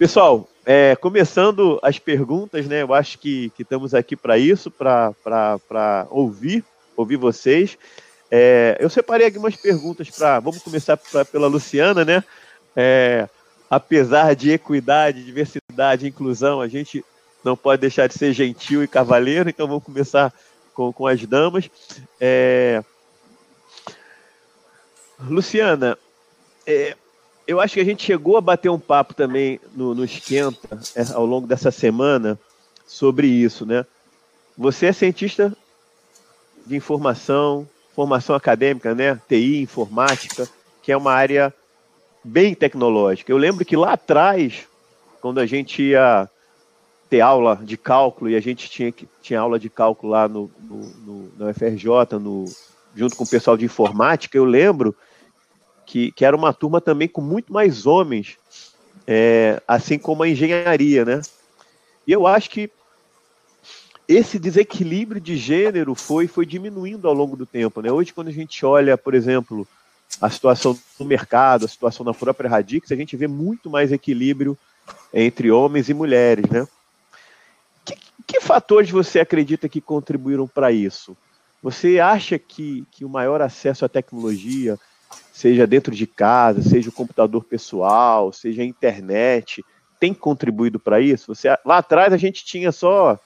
Pessoal, é, começando as perguntas, né? Eu acho que, que estamos aqui para isso, para ouvir, ouvir vocês. É, eu separei algumas perguntas para. Vamos começar pra, pela Luciana, né? É, apesar de equidade, diversidade, inclusão, a gente não pode deixar de ser gentil e cavaleiro, então vamos começar com, com as damas. É... Luciana, é, eu acho que a gente chegou a bater um papo também no, no Esquenta é, ao longo dessa semana sobre isso, né? Você é cientista de informação, formação acadêmica, né? TI, informática, que é uma área bem tecnológica. Eu lembro que lá atrás, quando a gente ia ter aula de cálculo e a gente tinha, tinha aula de cálculo lá no, no, no, no FRJ, no, junto com o pessoal de informática, eu lembro que, que era uma turma também com muito mais homens, é, assim como a engenharia, né? E eu acho que esse desequilíbrio de gênero foi, foi diminuindo ao longo do tempo, né? Hoje, quando a gente olha, por exemplo, a situação do mercado, a situação da própria Radix, a gente vê muito mais equilíbrio entre homens e mulheres, né? Que, que fatores você acredita que contribuíram para isso? Você acha que, que o maior acesso à tecnologia, seja dentro de casa, seja o computador pessoal, seja a internet, tem contribuído para isso? Você, lá atrás a gente tinha só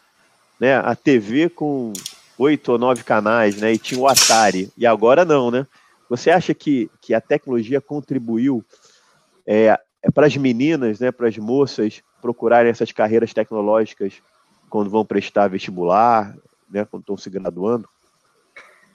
né, a TV com oito ou nove canais, né, e tinha o Atari, e agora não, né? Você acha que, que a tecnologia contribuiu é, é para as meninas, né, para as moças procurarem essas carreiras tecnológicas quando vão prestar vestibular, né, quando estão se graduando?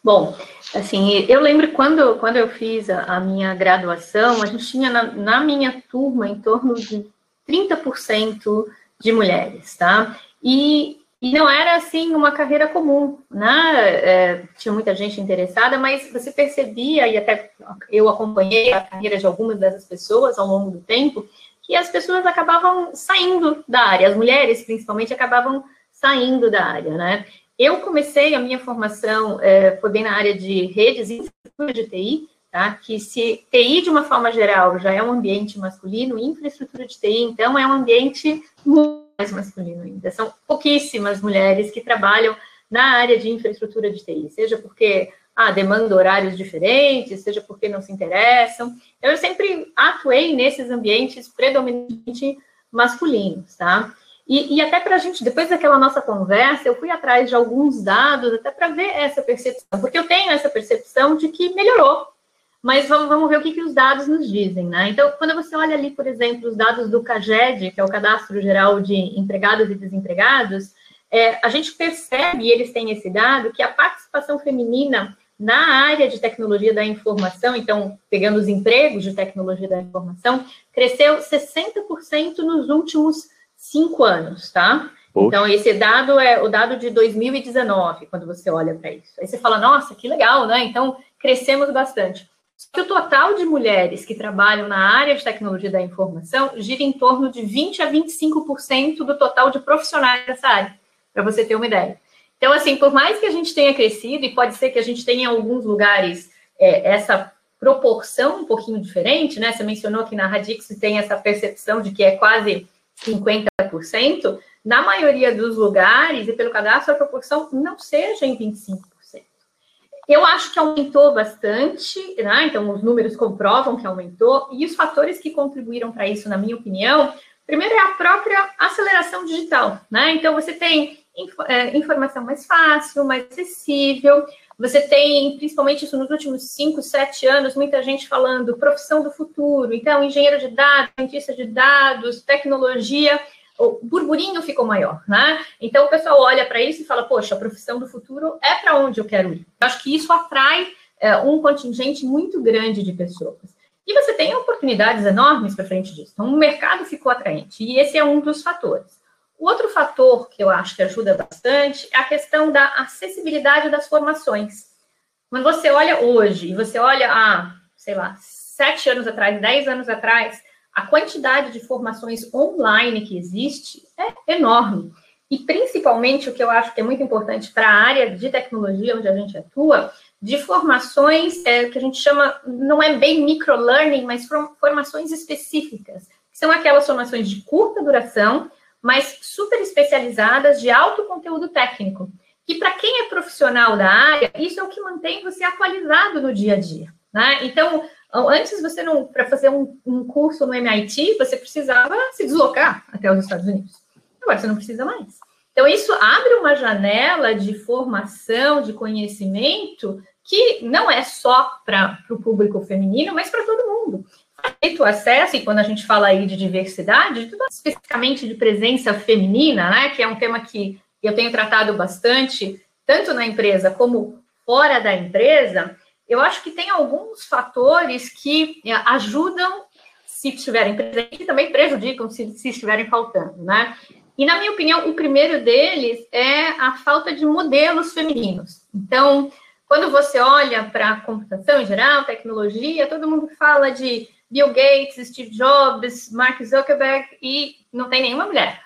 Bom, assim, eu lembro quando, quando eu fiz a, a minha graduação, a gente tinha na, na, minha turma em torno de 30% de mulheres, tá? E, e não era, assim, uma carreira comum, né? É, tinha muita gente interessada, mas você percebia, e até eu acompanhei a carreira de algumas dessas pessoas ao longo do tempo, que as pessoas acabavam saindo da área, as mulheres, principalmente, acabavam saindo da área, né? Eu comecei a minha formação, é, foi bem na área de redes e de TI, tá? Que se TI, de uma forma geral, já é um ambiente masculino, infraestrutura de TI, então, é um ambiente muito mais masculino ainda. São pouquíssimas mulheres que trabalham na área de infraestrutura de TI, seja porque ah, demanda horários diferentes, seja porque não se interessam. Eu sempre atuei nesses ambientes predominantemente masculinos, tá? E, e até para a gente, depois daquela nossa conversa, eu fui atrás de alguns dados, até para ver essa percepção, porque eu tenho essa percepção de que melhorou. Mas vamos, vamos ver o que, que os dados nos dizem, né? Então, quando você olha ali, por exemplo, os dados do CAGED, que é o Cadastro Geral de Empregados e Desempregados, é, a gente percebe, e eles têm esse dado, que a participação feminina na área de tecnologia da informação, então, pegando os empregos de tecnologia da informação, cresceu 60% nos últimos cinco anos, tá? Poxa. Então, esse dado é o dado de 2019, quando você olha para isso. Aí você fala, nossa, que legal, né? Então, crescemos bastante. Só que o total de mulheres que trabalham na área de tecnologia da informação gira em torno de 20 a 25% do total de profissionais dessa área, para você ter uma ideia. Então, assim, por mais que a gente tenha crescido, e pode ser que a gente tenha em alguns lugares é, essa proporção um pouquinho diferente, né? Você mencionou que na Radix tem essa percepção de que é quase 50%, na maioria dos lugares, e pelo cadastro, a proporção não seja em 25%. Eu acho que aumentou bastante, né? então os números comprovam que aumentou, e os fatores que contribuíram para isso, na minha opinião, primeiro é a própria aceleração digital, né? Então você tem é, informação mais fácil, mais acessível, você tem, principalmente isso nos últimos 5, 7 anos, muita gente falando profissão do futuro. Então, engenheiro de dados, cientista de dados, tecnologia, o burburinho ficou maior, né? Então, o pessoal olha para isso e fala, poxa, a profissão do futuro é para onde eu quero ir. Eu acho que isso atrai é, um contingente muito grande de pessoas. E você tem oportunidades enormes para frente disso. Então, o mercado ficou atraente. E esse é um dos fatores. O outro fator que eu acho que ajuda bastante é a questão da acessibilidade das formações. Quando você olha hoje e você olha há, sei lá, sete anos atrás, dez anos atrás, a quantidade de formações online que existe é enorme. E principalmente o que eu acho que é muito importante para a área de tecnologia onde a gente atua, de formações é, que a gente chama, não é bem microlearning, mas formações específicas são aquelas formações de curta duração, mas super especializadas de alto conteúdo técnico. E para quem é profissional da área, isso é o que mantém você atualizado no dia a dia. Né? Então, antes você não, para fazer um, um, curso no MIT, você precisava se deslocar até os Estados Unidos. Agora você não precisa mais. Então, isso abre uma janela de formação, de conhecimento, que não é só para o público feminino, mas para todo mundo. Feito acesso, e quando a gente fala aí de diversidade, especificamente de presença feminina, né, que é um tema que eu tenho tratado bastante, tanto na empresa como fora da empresa, eu acho que tem alguns fatores que é, ajudam se estiverem presentes e também prejudicam se, se estiverem faltando, né? E, na minha opinião, o primeiro deles é a falta de modelos femininos. Então, quando você olha para a computação em geral, tecnologia, todo mundo fala de Bill Gates, Steve Jobs, Mark Zuckerberg e não tem nenhuma mulher.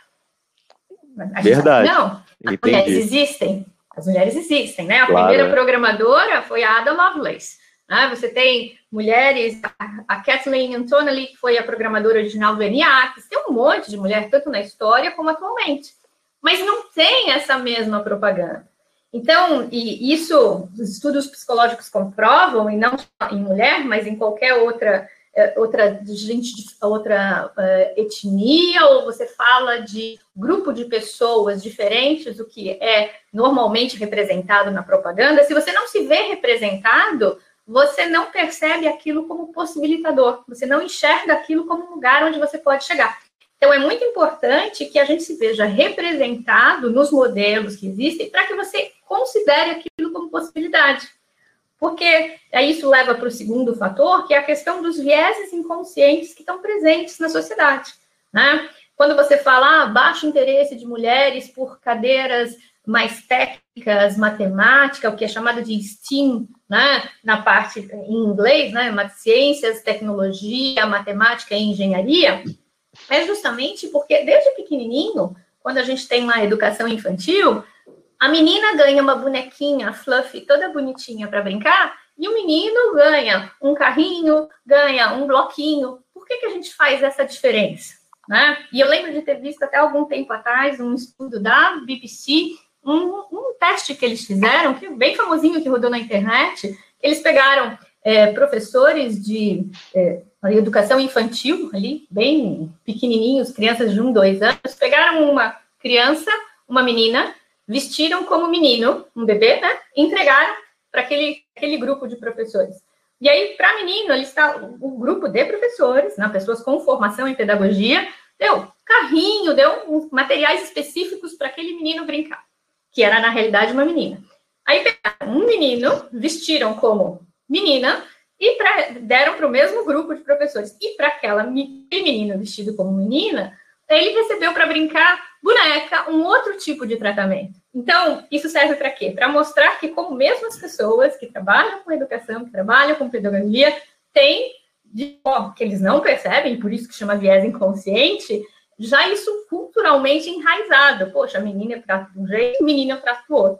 Verdade. não, as mulheres existem. As mulheres existem, né? A claro, primeira é. programadora foi a Ada Lovelace. Né? Você tem mulheres, a Kathleen Antonelli, que foi a programadora original do ENIAC, tem um monte de mulher, tanto na história como atualmente. Mas não tem essa mesma propaganda. Então, e isso os estudos psicológicos comprovam, e não só em mulher, mas em qualquer outra outra gente de outra uh, etnia, ou você fala de grupo de pessoas diferentes do que é normalmente representado na propaganda, se você não se vê representado, você não percebe aquilo como possibilitador, você não enxerga aquilo como um lugar onde você pode chegar. Então, é muito importante que a gente se veja representado nos modelos que existem para que você considere aquilo como possibilidade porque isso leva para o segundo fator, que é a questão dos vieses inconscientes que estão presentes na sociedade. Né? Quando você fala ah, baixo interesse de mulheres por cadeiras mais técnicas, matemática, o que é chamado de STEAM, né? na parte em inglês, né? ciências, tecnologia, matemática e engenharia, é justamente porque desde pequenininho, quando a gente tem uma educação infantil, a menina ganha uma bonequinha fluffy toda bonitinha para brincar e o menino ganha um carrinho, ganha um bloquinho. Por que, que a gente faz essa diferença? Né? E eu lembro de ter visto até algum tempo atrás um estudo da BBC, um, um teste que eles fizeram, que bem famosinho que rodou na internet. Eles pegaram é, professores de é, educação infantil ali, bem pequenininhos, crianças de um, dois anos, pegaram uma criança, uma menina, vestiram como menino, um bebê, né? Entregaram para aquele, aquele grupo de professores. E aí, para menino, ali está o grupo de professores, né, pessoas com formação em pedagogia, deu carrinho, deu materiais específicos para aquele menino brincar, que era, na realidade, uma menina. Aí pegaram um menino, vestiram como menina e pra, deram para o mesmo grupo de professores. E para aquela menino vestido como menina, ele recebeu para brincar boneca, um outro tipo de tratamento. Então, isso serve para quê? Para mostrar que, como mesmo as pessoas que trabalham com educação, que trabalham com pedagogia, têm, de, ó, que eles não percebem, por isso que chama viés inconsciente, já isso culturalmente enraizado. Poxa, a menina trata de um jeito, menina trata do outro.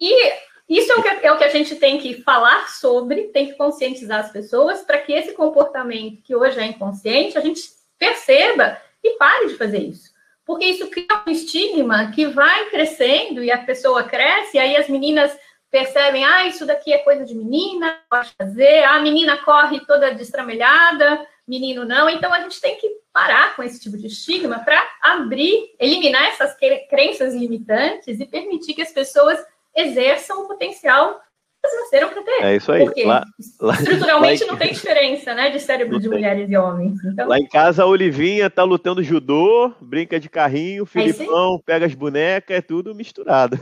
E isso é o, que, é o que a gente tem que falar sobre, tem que conscientizar as pessoas para que esse comportamento que hoje é inconsciente, a gente perceba e pare de fazer isso porque isso cria um estigma que vai crescendo e a pessoa cresce, e aí as meninas percebem, ah, isso daqui é coisa de menina, pode fazer, ah, a menina corre toda destramelhada, menino não. Então a gente tem que parar com esse tipo de estigma para abrir, eliminar essas crenças limitantes e permitir que as pessoas exerçam o potencial elas nasceram para ter. É isso aí. Porque lá, lá, estruturalmente lá não tem diferença, né, de cérebro de mulheres e homens. Então... Lá em casa a Olivinha tá lutando judô, brinca de carrinho, é Filipão é pega as bonecas, é tudo misturado.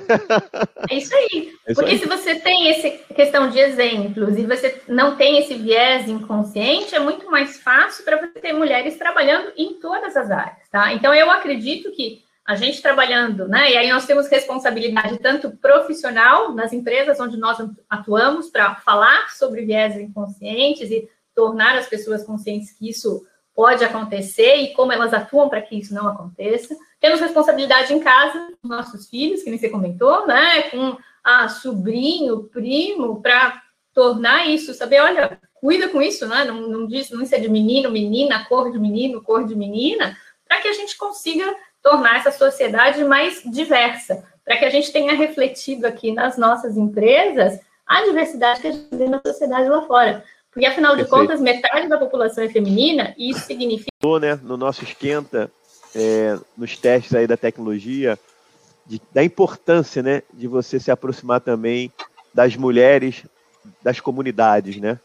É isso aí. É isso Porque aí. se você tem essa questão de exemplos e você não tem esse viés inconsciente, é muito mais fácil para você ter mulheres trabalhando em todas as áreas, tá? Então eu acredito que a gente trabalhando, né? E aí nós temos responsabilidade tanto profissional nas empresas onde nós atuamos para falar sobre viés inconscientes e tornar as pessoas conscientes que isso pode acontecer e como elas atuam para que isso não aconteça. Temos responsabilidade em casa, com nossos filhos, que nem você comentou, né? Com a sobrinho, primo, para tornar isso, saber, olha, cuida com isso, né? não, não diz não é de menino, menina, cor de menino, cor de menina, para que a gente consiga tornar essa sociedade mais diversa, para que a gente tenha refletido aqui nas nossas empresas a diversidade que a gente vê na sociedade lá fora. Porque, afinal de contas, metade da população é feminina e isso significa. Né, no nosso esquenta, é, nos testes aí da tecnologia, de, da importância né, de você se aproximar também das mulheres das comunidades, né?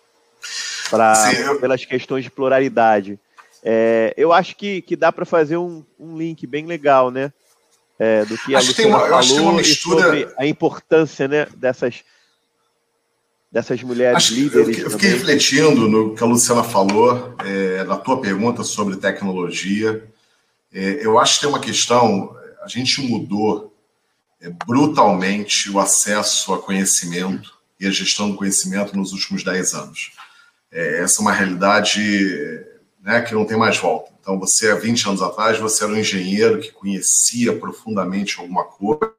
Pra. Pelas questões de pluralidade. É, eu acho que, que dá para fazer um, um link bem legal, né? É, do que acho a Luciana uma, falou mistura... sobre a importância né, dessas, dessas mulheres acho, líderes. Eu, eu fiquei refletindo no que a Luciana falou, é, na tua pergunta sobre tecnologia. É, eu acho que tem uma questão, a gente mudou é, brutalmente o acesso a conhecimento e a gestão do conhecimento nos últimos 10 anos. É, essa é uma realidade né, que não tem mais volta. Então, você, há 20 anos atrás, você era um engenheiro que conhecia profundamente alguma coisa,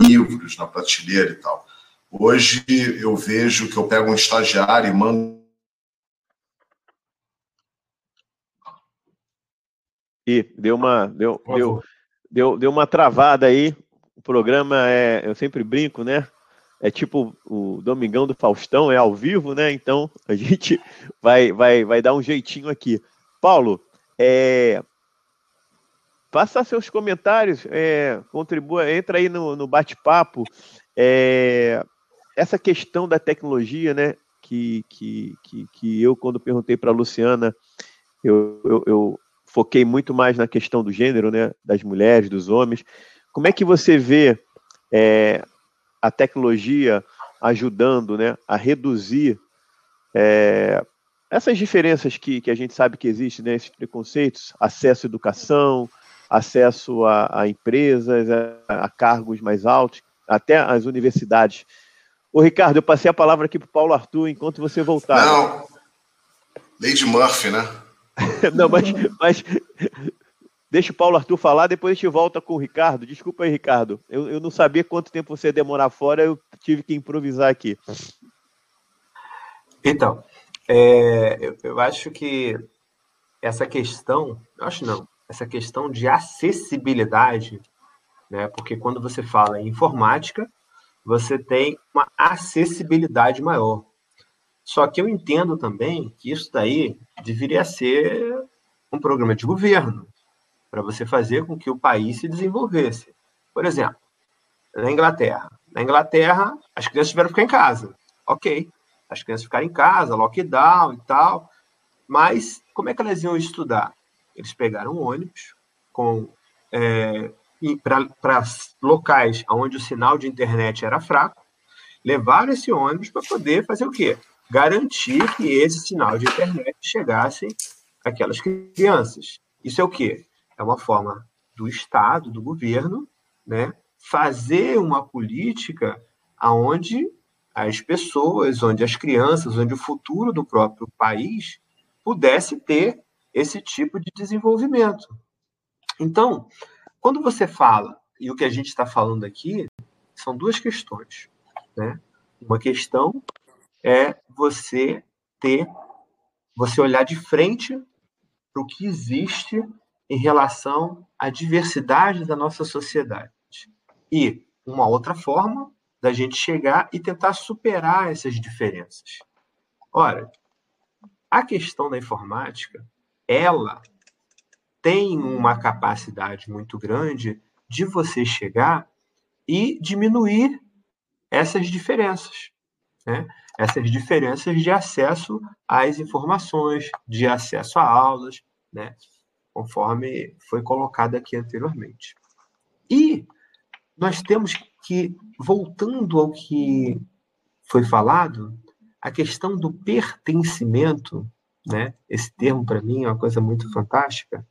livros na prateleira e tal. Hoje, eu vejo que eu pego um estagiário e mando. E deu uma, deu, deu, deu, deu uma travada aí. O programa é, eu sempre brinco, né? É tipo o Domingão do Faustão, é ao vivo, né? Então a gente vai, vai, vai dar um jeitinho aqui. Paulo, é, passa seus comentários, é, contribua, entra aí no, no bate-papo. É, essa questão da tecnologia, né? Que, que, que, que eu, quando perguntei para a Luciana, eu, eu, eu foquei muito mais na questão do gênero, né? Das mulheres, dos homens. Como é que você vê é, a tecnologia ajudando né, a reduzir é, essas diferenças que, que a gente sabe que existem, né, esses preconceitos, acesso à educação, acesso a, a empresas, a, a, cargos mais altos, até as universidades. Ô, Ricardo, eu passei a palavra aqui para o Paulo Arthur enquanto você voltar. Não, Lady Murphy, né? Não, mas, mas Deixa o Paulo Arthur falar, depois a gente volta com o Ricardo. Desculpa aí, Ricardo. Eu, eu não sabia quanto tempo você ia demorar fora, eu tive que improvisar aqui. Então, é, eu, eu acho que essa questão, acho não, essa questão de acessibilidade, né? Porque quando você fala em informática, você tem uma acessibilidade maior. Só que eu entendo também que isso daí deveria ser um programa de governo, para você fazer com que o país se desenvolvesse. Por exemplo, na Inglaterra. Na Inglaterra, as crianças tiveram que ficar em casa. Ok. As crianças ficaram em casa, lockdown e tal. Mas como é que elas iam estudar? Eles pegaram um ônibus com é, para locais onde o sinal de internet era fraco, levaram esse ônibus para poder fazer o quê? Garantir que esse sinal de internet chegasse àquelas crianças. Isso é o quê? É uma forma do Estado, do governo, né, fazer uma política aonde as pessoas, onde as crianças, onde o futuro do próprio país pudesse ter esse tipo de desenvolvimento. Então, quando você fala, e o que a gente está falando aqui, são duas questões. Né? Uma questão é você ter, você olhar de frente para o que existe em relação à diversidade da nossa sociedade. E uma outra forma da gente chegar e tentar superar essas diferenças. Ora, a questão da informática, ela tem uma capacidade muito grande de você chegar e diminuir essas diferenças, né? essas diferenças de acesso às informações, de acesso a aulas, né? Conforme foi colocado aqui anteriormente. E nós temos que, voltando ao que foi falado, a questão do pertencimento, né? Esse termo para mim é uma coisa muito fantástica.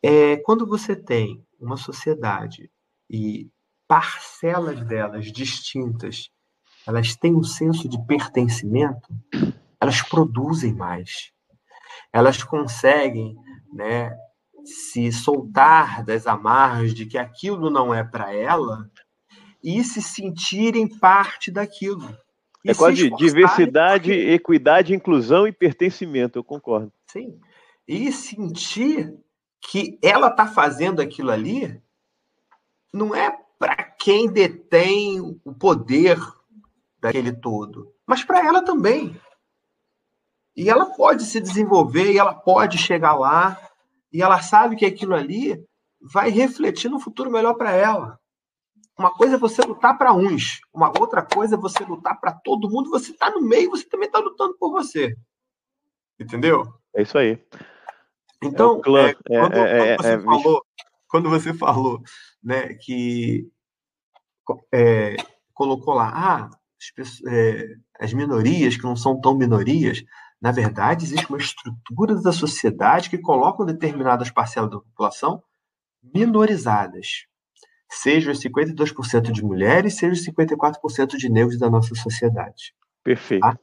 É quando você tem uma sociedade e parcelas delas distintas, elas têm um senso de pertencimento, elas produzem mais. Elas conseguem né, se soltar das amarras de que aquilo não é para ela e se sentirem parte daquilo. É quase diversidade, equidade, inclusão e pertencimento, eu concordo. Sim. E sentir que ela está fazendo aquilo ali não é para quem detém o poder daquele todo, mas para ela também. E ela pode se desenvolver, e ela pode chegar lá, e ela sabe que aquilo ali vai refletir no futuro melhor para ela. Uma coisa é você lutar para uns, uma outra coisa é você lutar para todo mundo. Você está no meio, você também está lutando por você. Entendeu? É isso aí. Então, é, é, quando, é, quando, você é, falou, quando você falou né, que é, colocou lá, ah, as, é, as minorias que não são tão minorias, na verdade, existe uma estrutura da sociedade que colocam determinadas parcelas da população minorizadas. Sejam os 52% de mulheres, sejam os 54% de negros da nossa sociedade. Perfeito. Tá?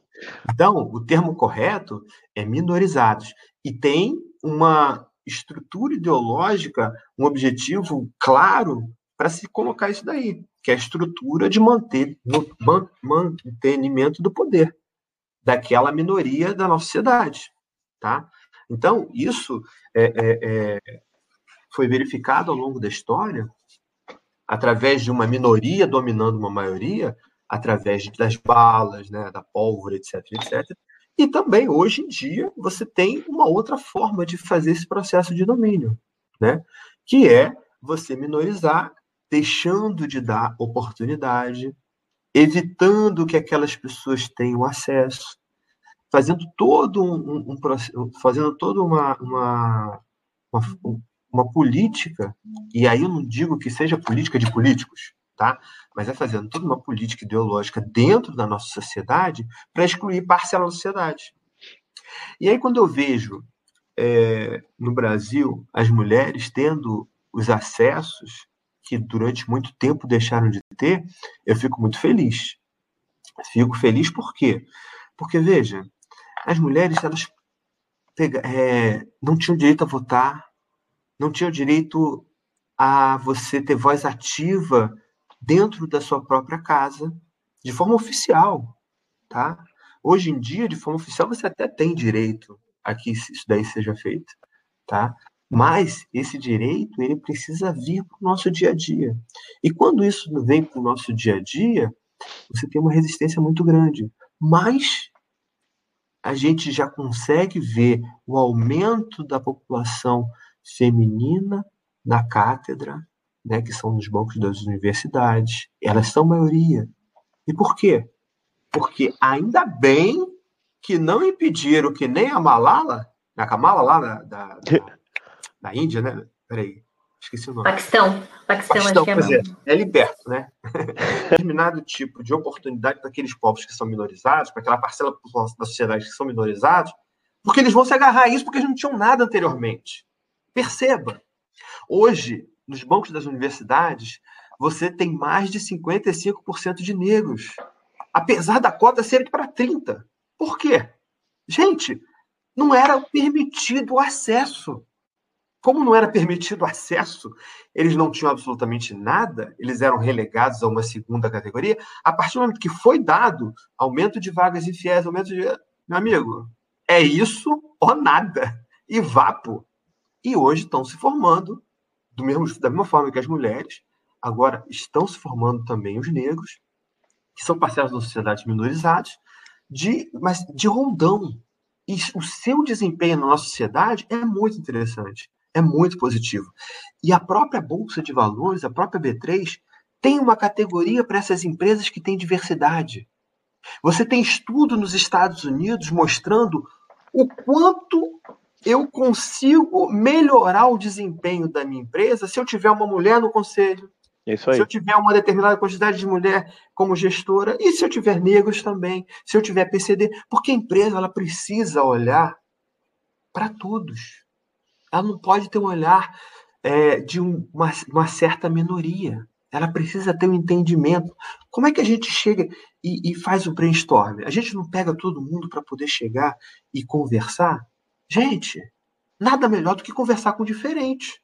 Então, o termo correto é minorizados. E tem uma estrutura ideológica, um objetivo claro para se colocar isso daí, que é a estrutura de manter mantenimento do poder daquela minoria da nossa sociedade, tá? Então isso é, é, é, foi verificado ao longo da história através de uma minoria dominando uma maioria, através das balas, né, da pólvora, etc, etc. E também hoje em dia você tem uma outra forma de fazer esse processo de domínio, né? Que é você minorizar deixando de dar oportunidade, evitando que aquelas pessoas tenham acesso, fazendo todo um, um, fazendo toda uma, uma, uma, uma, política, e aí eu não digo que seja política de políticos, tá? Mas é fazendo toda uma política ideológica dentro da nossa sociedade para excluir parcela da sociedade. E aí quando eu vejo é, no Brasil as mulheres tendo os acessos que durante muito tempo deixaram de ter, eu fico muito feliz. Fico feliz por quê? Porque, veja, as mulheres elas pega, é, não tinham direito a votar, não tinham direito a você ter voz ativa dentro da sua própria casa, de forma oficial, tá? Hoje em dia, de forma oficial, você até tem direito a que isso daí seja feito, tá? Mas esse direito ele precisa vir para o nosso dia a dia. E quando isso vem para o nosso dia a dia, você tem uma resistência muito grande. Mas a gente já consegue ver o aumento da população feminina na cátedra, né, que são nos bancos das universidades. Elas são maioria. E por quê? Porque ainda bem que não impediram que nem a Malala, a Kamala lá da, da, da da Índia, né? Peraí, esqueci o nome. Paquistão. Paquistão, Paquistão acho que é, é, é liberto, né? Determinado tipo de oportunidade para aqueles povos que são minorizados, para aquela parcela da sociedade que são minorizados, porque eles vão se agarrar a isso porque eles não tinham nada anteriormente. Perceba, hoje, nos bancos das universidades, você tem mais de 55% de negros, apesar da cota ser para 30%. Por quê? Gente, não era permitido o acesso como não era permitido acesso, eles não tinham absolutamente nada, eles eram relegados a uma segunda categoria. A partir do momento que foi dado aumento de vagas e fiéis, aumento de. Meu amigo, é isso ou nada. E vapo. E hoje estão se formando, do mesmo, da mesma forma que as mulheres, agora estão se formando também os negros, que são parcelas da sociedade minorizados, de, mas de rondão. E o seu desempenho na nossa sociedade é muito interessante é muito positivo. E a própria Bolsa de Valores, a própria B3, tem uma categoria para essas empresas que têm diversidade. Você tem estudo nos Estados Unidos mostrando o quanto eu consigo melhorar o desempenho da minha empresa se eu tiver uma mulher no conselho. Se eu tiver uma determinada quantidade de mulher como gestora, e se eu tiver negros também, se eu tiver PCD, porque a empresa ela precisa olhar para todos ela não pode ter um olhar é, de um, uma, uma, certa minoria. Ela precisa ter um entendimento. Como é que a gente chega e, e faz o brainstorm? A gente não pega todo mundo para poder chegar e conversar? Gente, nada melhor do que conversar com diferente.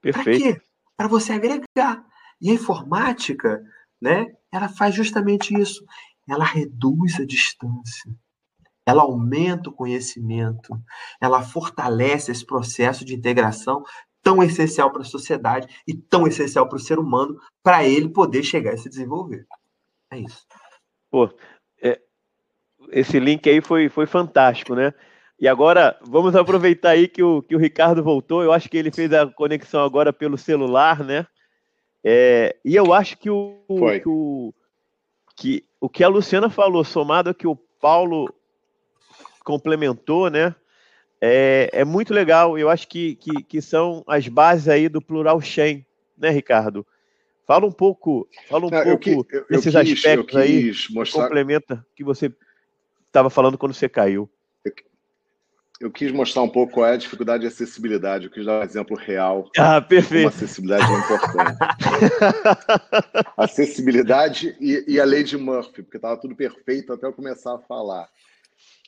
Para quê? Para você agregar. E a informática, né, ela faz justamente isso. ela reduz a distância, ela aumenta o conhecimento, ela fortalece esse processo de integração tão essencial para a sociedade e tão essencial para o ser humano, para ele poder chegar e se desenvolver. É isso. Pô, é, esse link aí foi, foi fantástico, né? E agora, vamos aproveitar aí que o, que o Ricardo voltou. Eu acho que ele fez a conexão agora pelo celular, né? É, e eu acho que o, que o, que o que a Luciana falou, somado ao que o Paulo complementou, né? É, é muito legal. Eu acho que, que, que são as bases aí do Plural Chain, né, Ricardo? Fala um pouco, fala um Não, pouco eu, eu, desses eu quis, aspectos aí, mostrar... complementa que você estava falando quando você caiu eu quis mostrar um pouco qual é a dificuldade de acessibilidade. Eu quis dar um exemplo real. Ah, perfeito. Como acessibilidade é importante. acessibilidade e, e, a lei de Murphy, porque estava tudo perfeito até eu começar a falar.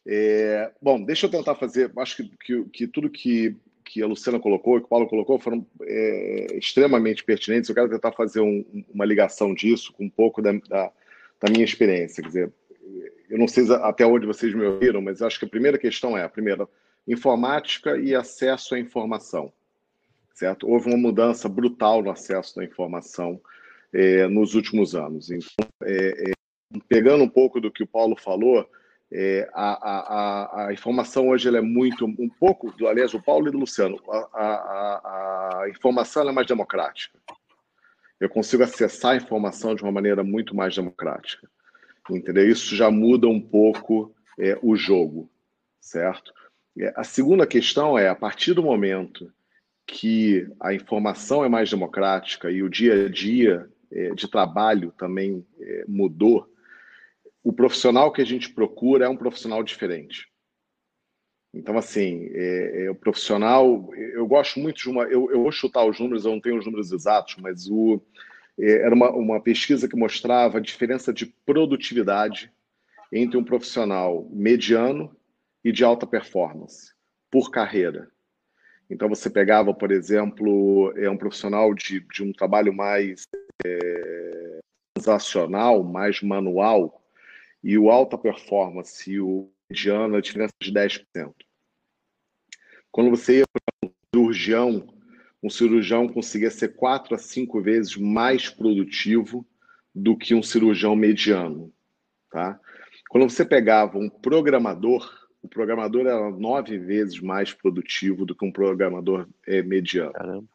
É, bom, deixa eu tentar fazer. Acho que, que, que, tudo que, que a Luciana colocou que o Paulo colocou foram é, extremamente pertinentes. Eu quero tentar fazer um, uma ligação disso com um pouco da, da, da minha experiência. Quer dizer, eu não sei até onde vocês me ouviram, mas acho que a primeira questão é, a primeira, informática e acesso à informação, certo? Houve uma mudança brutal no acesso à informação é, nos últimos anos. Então, é, é, pegando um pouco do que o Paulo falou, é, a, a, a, informação hoje ela é muito, um pouco, aliás, o Paulo e o Luciano, a, a informação é mais democrática. Eu consigo acessar a informação de uma maneira muito mais democrática. Entendeu? Isso já muda um pouco é, o jogo, certo? É, a segunda questão é, a partir do momento que a informação é mais democrática e o dia a dia é, de trabalho também é, mudou, o profissional que a gente procura é um profissional diferente. Então, assim, é, é, o profissional, eu gosto muito de uma. Eu, eu vou chutar os números, eu não tenho os números exatos, mas o, é, era uma, uma pesquisa que mostrava a diferença de produtividade entre um profissional mediano e de alta performance por carreira. Então, você pegava, por exemplo, é um profissional de, de um trabalho mais é, transacional, mais manual, e o alta performance e o mediano, a diferença de 10%. Quando você ia para um cirurgião, um cirurgião conseguia ser quatro a cinco vezes mais produtivo do que um cirurgião mediano. Tá? Quando você pegava um programador, o programador era nove vezes mais produtivo do que um programador é, mediano. Caramba.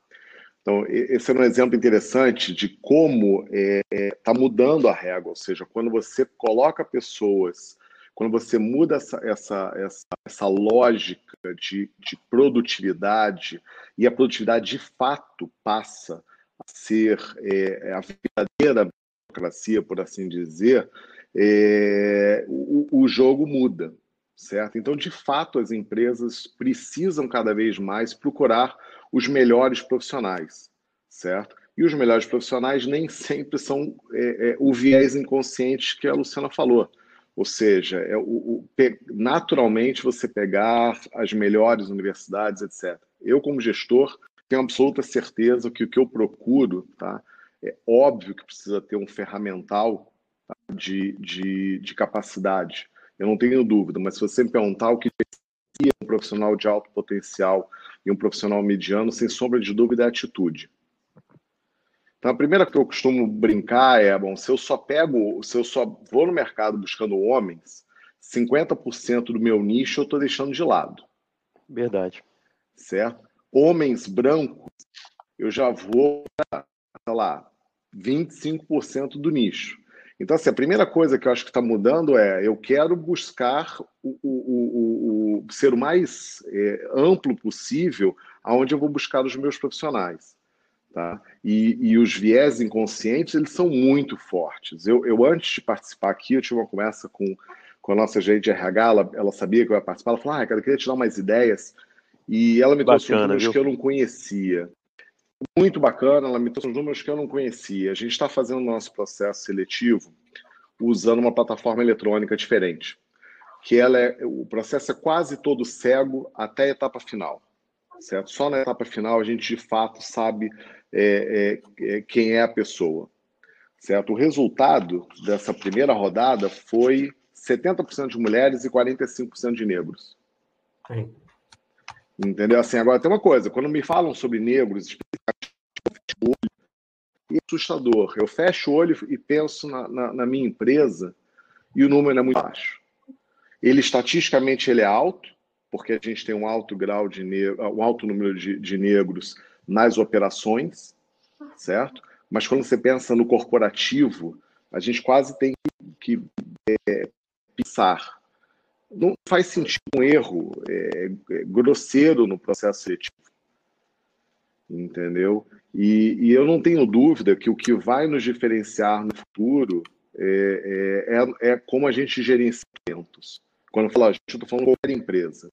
Então, esse é um exemplo interessante de como está é, é, tá mudando a régua, ou seja, quando você coloca pessoas, quando você muda essa, essa, essa, essa lógica de, de produtividade, e a produtividade de fato passa a ser é, a verdadeira democracia, por assim dizer, é, o, o jogo muda certo? Então, de fato, as empresas precisam cada vez mais procurar os melhores profissionais, certo? E os melhores profissionais nem sempre são é, é, o viés inconsciente que a Luciana falou. Ou seja, é o, o, naturalmente você pegar as melhores universidades, etc. Eu, como gestor, tenho absoluta certeza que o que eu procuro, tá? É óbvio que precisa ter um ferramental tá? de, de, de capacidade, eu não tenho dúvida, mas se você me perguntar o que um profissional de alto potencial e um profissional mediano, sem sombra de dúvida, é a atitude. Então, a primeira que eu costumo brincar é, bom, se eu só pego, se eu só vou no mercado buscando homens, 50% do meu nicho eu estou deixando de lado. Verdade. Certo? Homens brancos, eu já vou para, sei lá, 25% do nicho. Então, assim, a primeira coisa que eu acho que está mudando é eu quero buscar o, o, o, o ser o mais é, amplo possível aonde eu vou buscar os meus profissionais. Tá? E, e, os viés inconscientes, eles são muito fortes. Eu, eu, antes de participar aqui, eu tive uma conversa com, com a nossa gerente RH, ela, ela sabia que eu ia participar, ela falou, ah, cara, eu queria te dar umas ideias, e ela me trouxe números que eu não conhecia muito bacana, ela me trouxe uns números que eu não conhecia. A gente está fazendo o nosso processo seletivo usando uma plataforma eletrônica diferente, que ela é, o processo é quase todo cego até a etapa final, certo? Só na etapa final a gente de fato sabe é, é, é, quem é a pessoa, certo? O resultado dessa primeira rodada foi 70% de mulheres e 45% de negros. Sim. Entendeu? Assim, agora tem uma coisa, quando me falam sobre negros, assustador. Eu fecho o olho e penso na, na, na, minha empresa e o número é muito baixo. Ele, estatisticamente, ele é alto, porque a gente tem um alto grau de um alto número de, de negros nas operações, certo? Mas quando você pensa no corporativo, a gente quase tem que é, pensar. Não faz sentido um erro é, é, grosseiro no processo seletivo. Entendeu? E, e, eu não tenho dúvida que o que vai nos diferenciar no futuro é, é, é, é como a gente gerencia eventos. Quando eu falo a gente, eu estou falando qualquer empresa.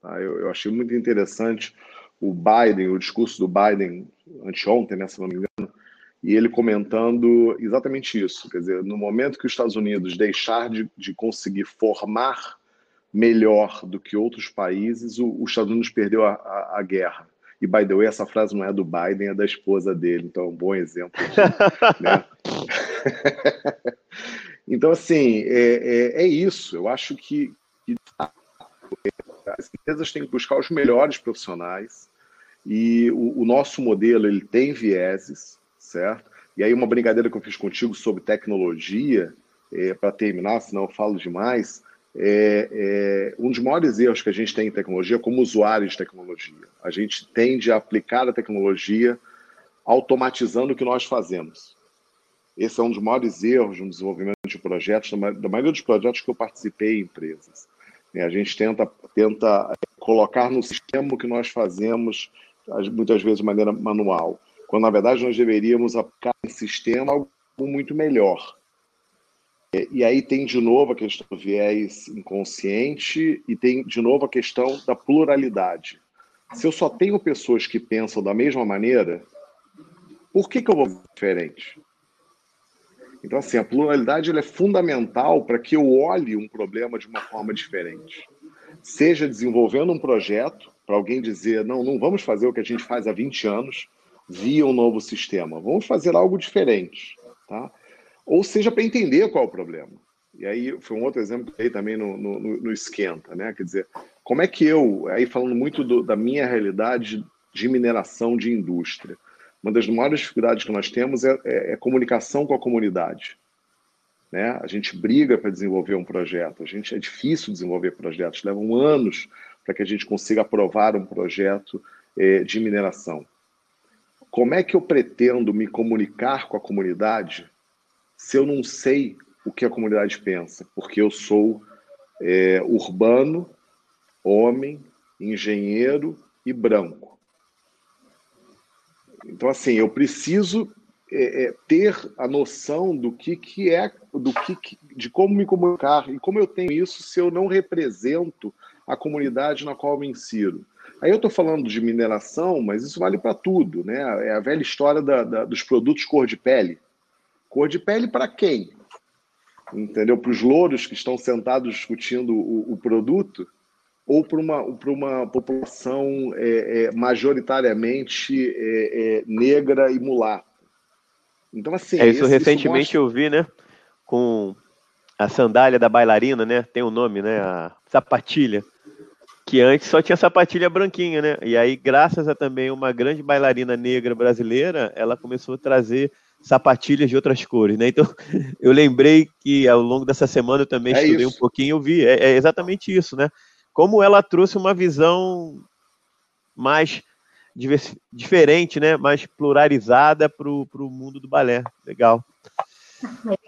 Tá? Eu, eu, achei muito interessante o Biden, o discurso do Biden anteontem, né, se não me engano, e ele comentando exatamente isso. Quer dizer, no momento que os Estados Unidos deixar de, de conseguir formar melhor do que outros países, os Estados Unidos perdeu a, a, a, guerra. E, by the way, essa frase não é do Biden, é da esposa dele, então é um bom exemplo. né? então, assim, é, é, é, isso. Eu acho que, que as empresas têm que buscar os melhores profissionais e o, o nosso modelo ele tem vieses, certo? E aí uma brincadeira que eu fiz contigo sobre tecnologia, é, para terminar, senão eu falo demais, é, é, um dos maiores erros que a gente tem em tecnologia como usuário de tecnologia. A gente tende a aplicar a tecnologia automatizando o que nós fazemos. Esse é um dos maiores erros no desenvolvimento de projetos, da maioria dos projetos que eu participei em empresas. É, a gente tenta, tenta colocar no sistema o que nós fazemos, muitas vezes de maneira manual quando na verdade nós deveríamos aplicar em sistema algo muito melhor. E aí tem de novo a questão do viés inconsciente e tem de novo a questão da pluralidade. Se eu só tenho pessoas que pensam da mesma maneira, por que, que eu vou diferente? Então, assim, a pluralidade é fundamental para que eu olhe um problema de uma forma diferente. Seja desenvolvendo um projeto, para alguém dizer, não, não vamos fazer o que a gente faz há 20 anos, via um novo sistema. Vamos fazer algo diferente, tá? Ou seja, para entender qual é o problema. E aí foi um outro exemplo eu também no, no, no, Esquenta, né? Quer dizer, como é que eu, aí falando muito do, da minha realidade de mineração de indústria, uma das maiores dificuldades que nós temos é, é, é comunicação com a comunidade. Né? A gente briga para desenvolver um projeto, a gente é difícil desenvolver projetos, levam anos para que a gente consiga aprovar um projeto é, de mineração como é que eu pretendo me comunicar com a comunidade se eu não sei o que a comunidade pensa? Porque eu sou é, urbano, homem, engenheiro e branco. Então, assim, eu preciso é, é, ter a noção do que, que é, do que, de como me comunicar e como eu tenho isso se eu não represento a comunidade na qual me insiro. Aí eu estou falando de mineração, mas isso vale para tudo, né? É a velha história da, da, dos produtos cor de pele. Cor de pele para quem? Entendeu? Para os louros que estão sentados discutindo o, o produto ou para uma, uma população é, é, majoritariamente é, é negra e mulata. Então, assim. É isso esse, recentemente isso mostra... eu vi, né? Com a sandália da bailarina, né? Tem o um nome, né? A sapatilha que antes só tinha sapatilha branquinha, né? E aí, graças a também uma grande bailarina negra brasileira, ela começou a trazer sapatilhas de outras cores, né? Então, eu lembrei que ao longo dessa semana eu também é estudei isso. um pouquinho, eu vi, é, é, exatamente isso, né? Como ela trouxe uma visão mais diferente, né? Mais pluralizada para o mundo do balé. Legal.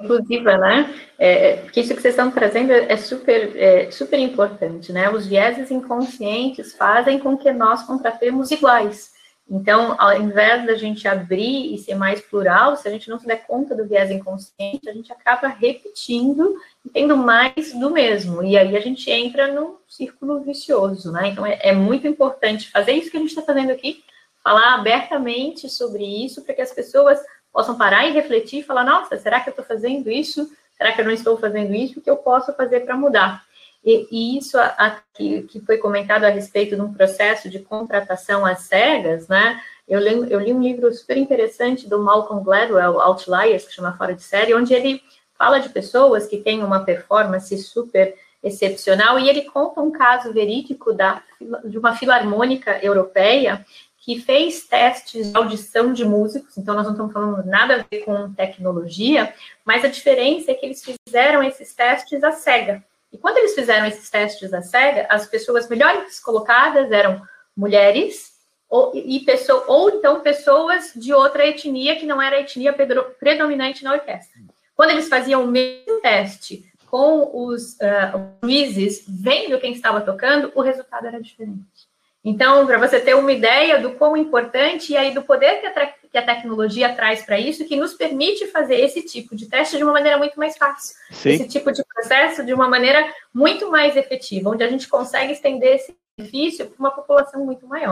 Inclusiva, né? É, porque isso que vocês estão trazendo é super, é, super importante, né? Os vieses inconscientes fazem com que nós contratemos iguais. Então, ao invés da gente abrir e ser mais plural, se a gente não se der conta do viés inconsciente, a gente acaba repetindo e tendo mais do mesmo. E aí a gente entra num círculo vicioso, né? Então, é, é muito importante fazer isso que a gente está fazendo aqui, falar abertamente sobre isso, para que as pessoas possam parar e refletir e falar: nossa, será que eu estou fazendo isso? Será que eu não estou fazendo isso? O que eu posso fazer para mudar? E, e isso aqui que foi comentado a respeito de um processo de contratação às cegas, né? Eu li, eu li um livro super interessante do Malcolm Gladwell, Outliers, que chama Fora de Série, onde ele fala de pessoas que têm uma performance super excepcional e ele conta um caso verídico da, de uma filarmônica europeia que fez testes de audição de músicos, então nós não estamos falando nada a ver com tecnologia, mas a diferença é que eles fizeram esses testes à cega. E quando eles fizeram esses testes à cega, as pessoas melhores colocadas eram mulheres ou, e pessoa, ou então pessoas de outra etnia que não era a etnia predominante na orquestra. Quando eles faziam o mesmo teste com os uh, juízes vendo quem estava tocando, o resultado era diferente. Então, para você ter uma ideia do quão importante e aí do poder que a, que a tecnologia traz para isso, que nos permite fazer esse tipo de teste de uma maneira muito mais fácil. Sim. Esse tipo de processo de uma maneira muito mais efetiva, onde a gente consegue estender esse benefício para uma população muito maior.